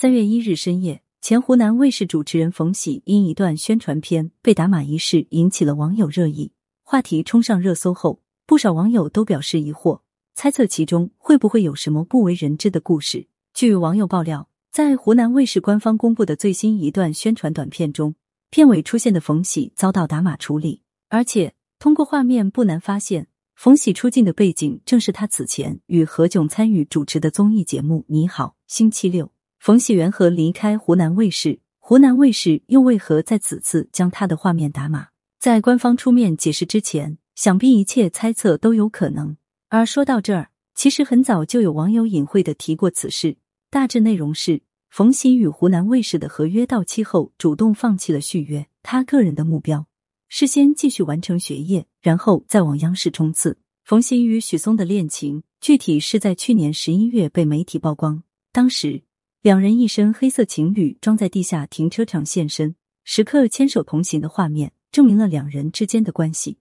三月一日深夜，前湖南卫视主持人冯喜因一段宣传片被打码一事引起了网友热议，话题冲上热搜后，不少网友都表示疑惑，猜测其中会不会有什么不为人知的故事。据网友爆料，在湖南卫视官方公布的最新一段宣传短片中，片尾出现的冯喜遭到打码处理，而且通过画面不难发现，冯喜出镜的背景正是他此前与何炅参与主持的综艺节目《你好星期六》。冯喜缘何离开湖南卫视？湖南卫视又为何在此次将他的画面打码？在官方出面解释之前，想必一切猜测都有可能。而说到这儿，其实很早就有网友隐晦的提过此事，大致内容是：冯喜与湖南卫视的合约到期后，主动放弃了续约。他个人的目标是先继续完成学业，然后再往央视冲刺。冯喜与许嵩的恋情，具体是在去年十一月被媒体曝光，当时。两人一身黑色情侣装在地下停车场现身，时刻牵手同行的画面，证明了两人之间的关系。